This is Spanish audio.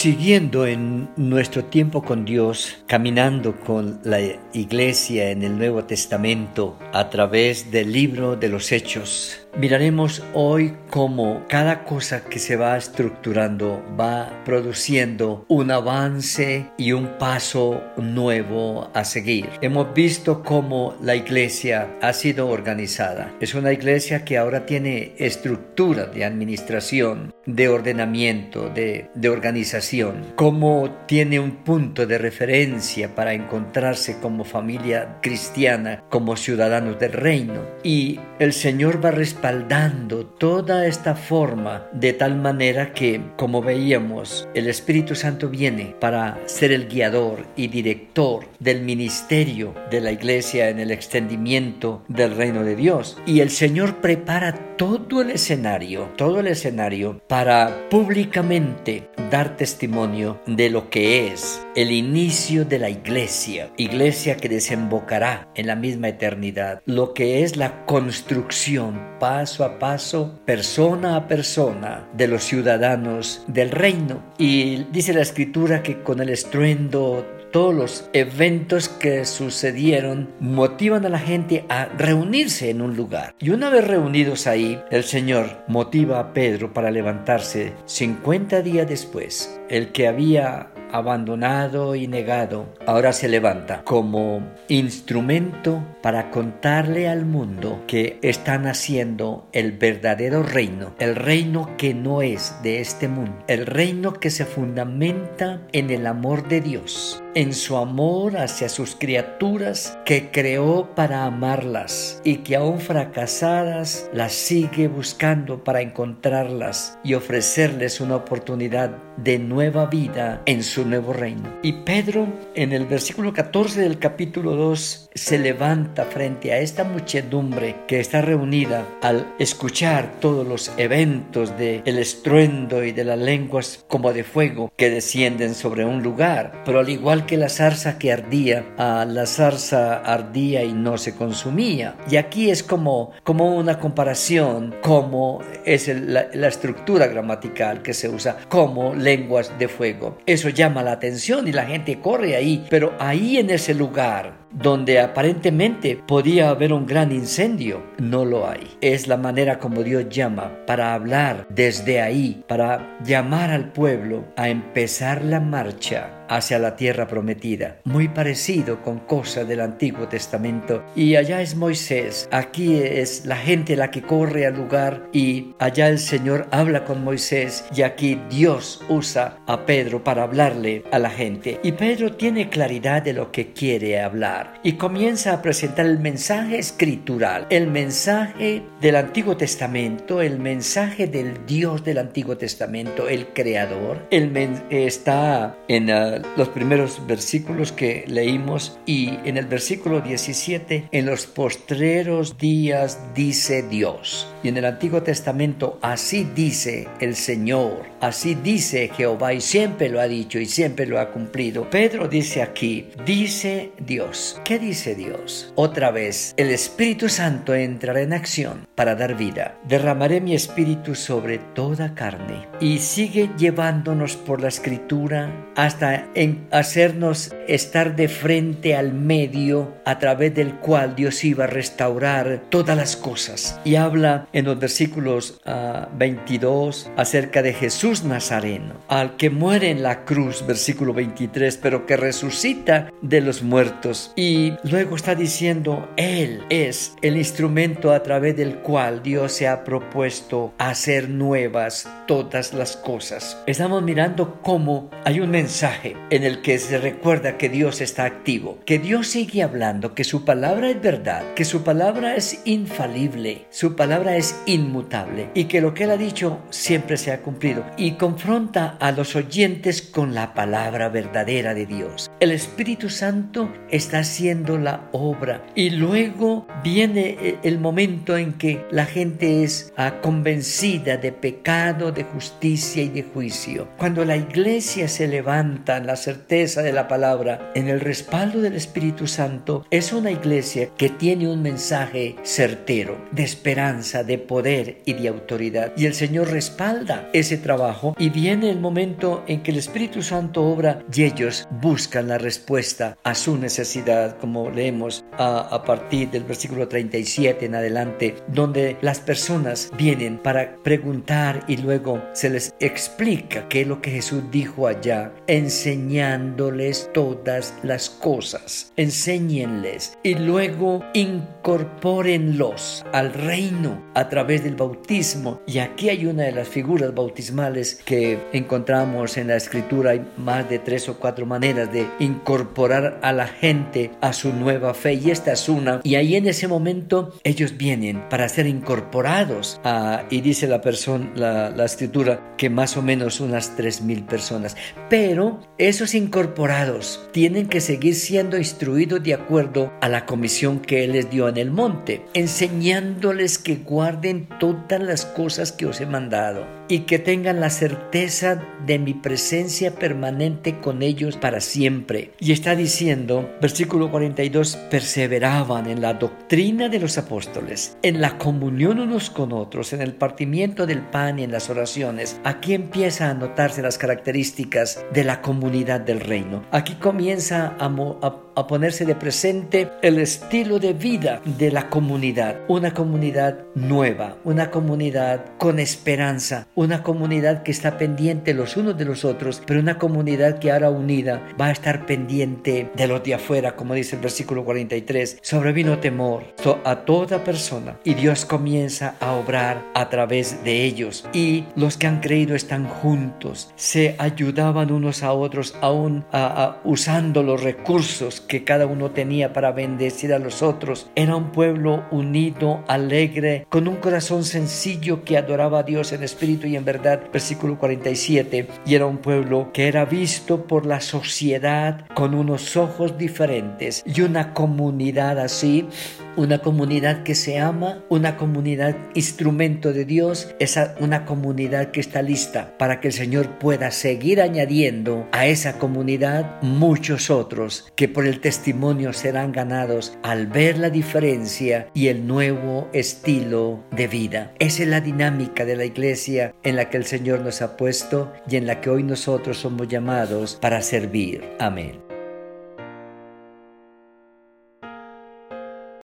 Siguiendo en nuestro tiempo con Dios, caminando con la iglesia en el Nuevo Testamento a través del libro de los Hechos, Miraremos hoy cómo cada cosa que se va estructurando va produciendo un avance y un paso nuevo a seguir. Hemos visto cómo la iglesia ha sido organizada. Es una iglesia que ahora tiene estructura de administración, de ordenamiento, de, de organización. Cómo tiene un punto de referencia para encontrarse como familia cristiana, como ciudadanos del reino. Y el Señor va a respaldando toda esta forma de tal manera que, como veíamos, el Espíritu Santo viene para ser el guiador y director del ministerio de la iglesia en el extendimiento del reino de Dios. Y el Señor prepara todo el escenario, todo el escenario para públicamente dar testimonio de lo que es el inicio de la iglesia, iglesia que desembocará en la misma eternidad, lo que es la construcción paso a paso, persona a persona de los ciudadanos del reino. Y dice la escritura que con el estruendo todos los eventos que sucedieron motivan a la gente a reunirse en un lugar. Y una vez reunidos ahí, el Señor motiva a Pedro para levantarse 50 días después. El que había abandonado y negado, ahora se levanta como instrumento para contarle al mundo que están haciendo el verdadero reino, el reino que no es de este mundo, el reino que se fundamenta en el amor de Dios en su amor hacia sus criaturas que creó para amarlas y que aún fracasadas las sigue buscando para encontrarlas y ofrecerles una oportunidad de nueva vida en su nuevo reino. Y Pedro en el versículo 14 del capítulo 2 se levanta frente a esta muchedumbre que está reunida al escuchar todos los eventos de el estruendo y de las lenguas como de fuego que descienden sobre un lugar, pero al igual que la zarza que ardía, la zarza ardía y no se consumía. Y aquí es como, como una comparación, como es la estructura gramatical que se usa, como lenguas de fuego. Eso llama la atención y la gente corre ahí, pero ahí en ese lugar donde aparentemente podía haber un gran incendio, no lo hay. Es la manera como Dios llama para hablar desde ahí, para llamar al pueblo a empezar la marcha hacia la tierra prometida. Muy parecido con cosas del Antiguo Testamento. Y allá es Moisés, aquí es la gente la que corre al lugar y allá el Señor habla con Moisés y aquí Dios usa a Pedro para hablarle a la gente. Y Pedro tiene claridad de lo que quiere hablar y comienza a presentar el mensaje escritural, el mensaje del Antiguo Testamento, el mensaje del Dios del Antiguo Testamento, el Creador. Está en ah, los primeros versículos que leímos y en el versículo 17, en los postreros días dice Dios. Y en el Antiguo Testamento así dice el Señor, así dice Jehová y siempre lo ha dicho y siempre lo ha cumplido. Pedro dice aquí, dice Dios. ¿Qué dice Dios? Otra vez, el Espíritu Santo entrará en acción para dar vida. Derramaré mi espíritu sobre toda carne. Y sigue llevándonos por la escritura hasta en hacernos estar de frente al medio a través del cual Dios iba a restaurar todas las cosas. Y habla en los versículos 22 ah, acerca de Jesús Nazareno, al que muere en la cruz, versículo 23, pero que resucita de los muertos y luego está diciendo, Él es el instrumento a través del cual Dios se ha propuesto hacer nuevas todas las cosas. Estamos mirando cómo hay un mensaje en el que se recuerda que Dios está activo, que Dios sigue hablando, que su palabra es verdad, que su palabra es infalible, su palabra es inmutable y que lo que Él ha dicho siempre se ha cumplido y confronta a los oyentes con la palabra verdadera de Dios. El Espíritu Santo está haciendo la obra. Y luego viene eh, el momento en que la gente es ah, convencida de pecado, de justicia y de juicio. Cuando la iglesia se levanta en la certeza de la palabra, en el respaldo del Espíritu Santo, es una iglesia que tiene un mensaje certero, de esperanza, de poder y de autoridad. Y el Señor respalda ese trabajo y viene el momento en que el Espíritu Santo obra y ellos buscan la respuesta a su necesidad, como leemos a, a partir del versículo 37 en adelante, donde las personas vienen para preguntar y luego se les explica qué es lo que Jesús dijo allá, enseñándoles todas las cosas. Enséñenles y luego incorpórenlos al reino a través del bautismo. Y aquí hay una de las figuras bautismales que encontramos en la escritura. Hay más de tres o cuatro maneras de incorporar a la gente a su nueva fe y esta es una. Y ahí en ese momento ellos vienen para ser incorporados y dice la persona, la, la escritura, que más o menos unas tres mil personas. Pero esos incorporados tienen que seguir siendo instruidos de acuerdo a la comisión que Él les dio en el monte, enseñándoles que guarden todas las cosas que os he mandado y que tengan la certeza de mi presencia permanente con ellos para siempre. Y está diciendo, versículo 42, perseveraban en la doctrina de los apóstoles, en la comunión unos con otros, en el partimiento del pan y en las oraciones. Aquí empieza a notarse las características de la comunidad del reino. Aquí comienza a, a ponerse de presente el estilo de vida de la comunidad. Una comunidad nueva, una comunidad con esperanza, una comunidad que está pendiente los unos de los otros, pero una comunidad que ahora unida va a estar pendiente de los de afuera, como dice el versículo 43. Sobrevino temor a toda persona y Dios comienza a obrar a través de ellos y los que han creído están juntos, se ayudaban unos a otros aún usando los recursos que cada uno tenía para bendecir a los otros. Era un pueblo unido, alegre, con un corazón sencillo que adoraba a Dios en espíritu y en verdad, versículo 47, y era un pueblo que era visto por la sociedad con unos ojos diferentes y una comunidad así una comunidad que se ama, una comunidad instrumento de Dios, es una comunidad que está lista para que el Señor pueda seguir añadiendo a esa comunidad muchos otros que por el testimonio serán ganados al ver la diferencia y el nuevo estilo de vida. Esa es la dinámica de la iglesia en la que el Señor nos ha puesto y en la que hoy nosotros somos llamados para servir. Amén.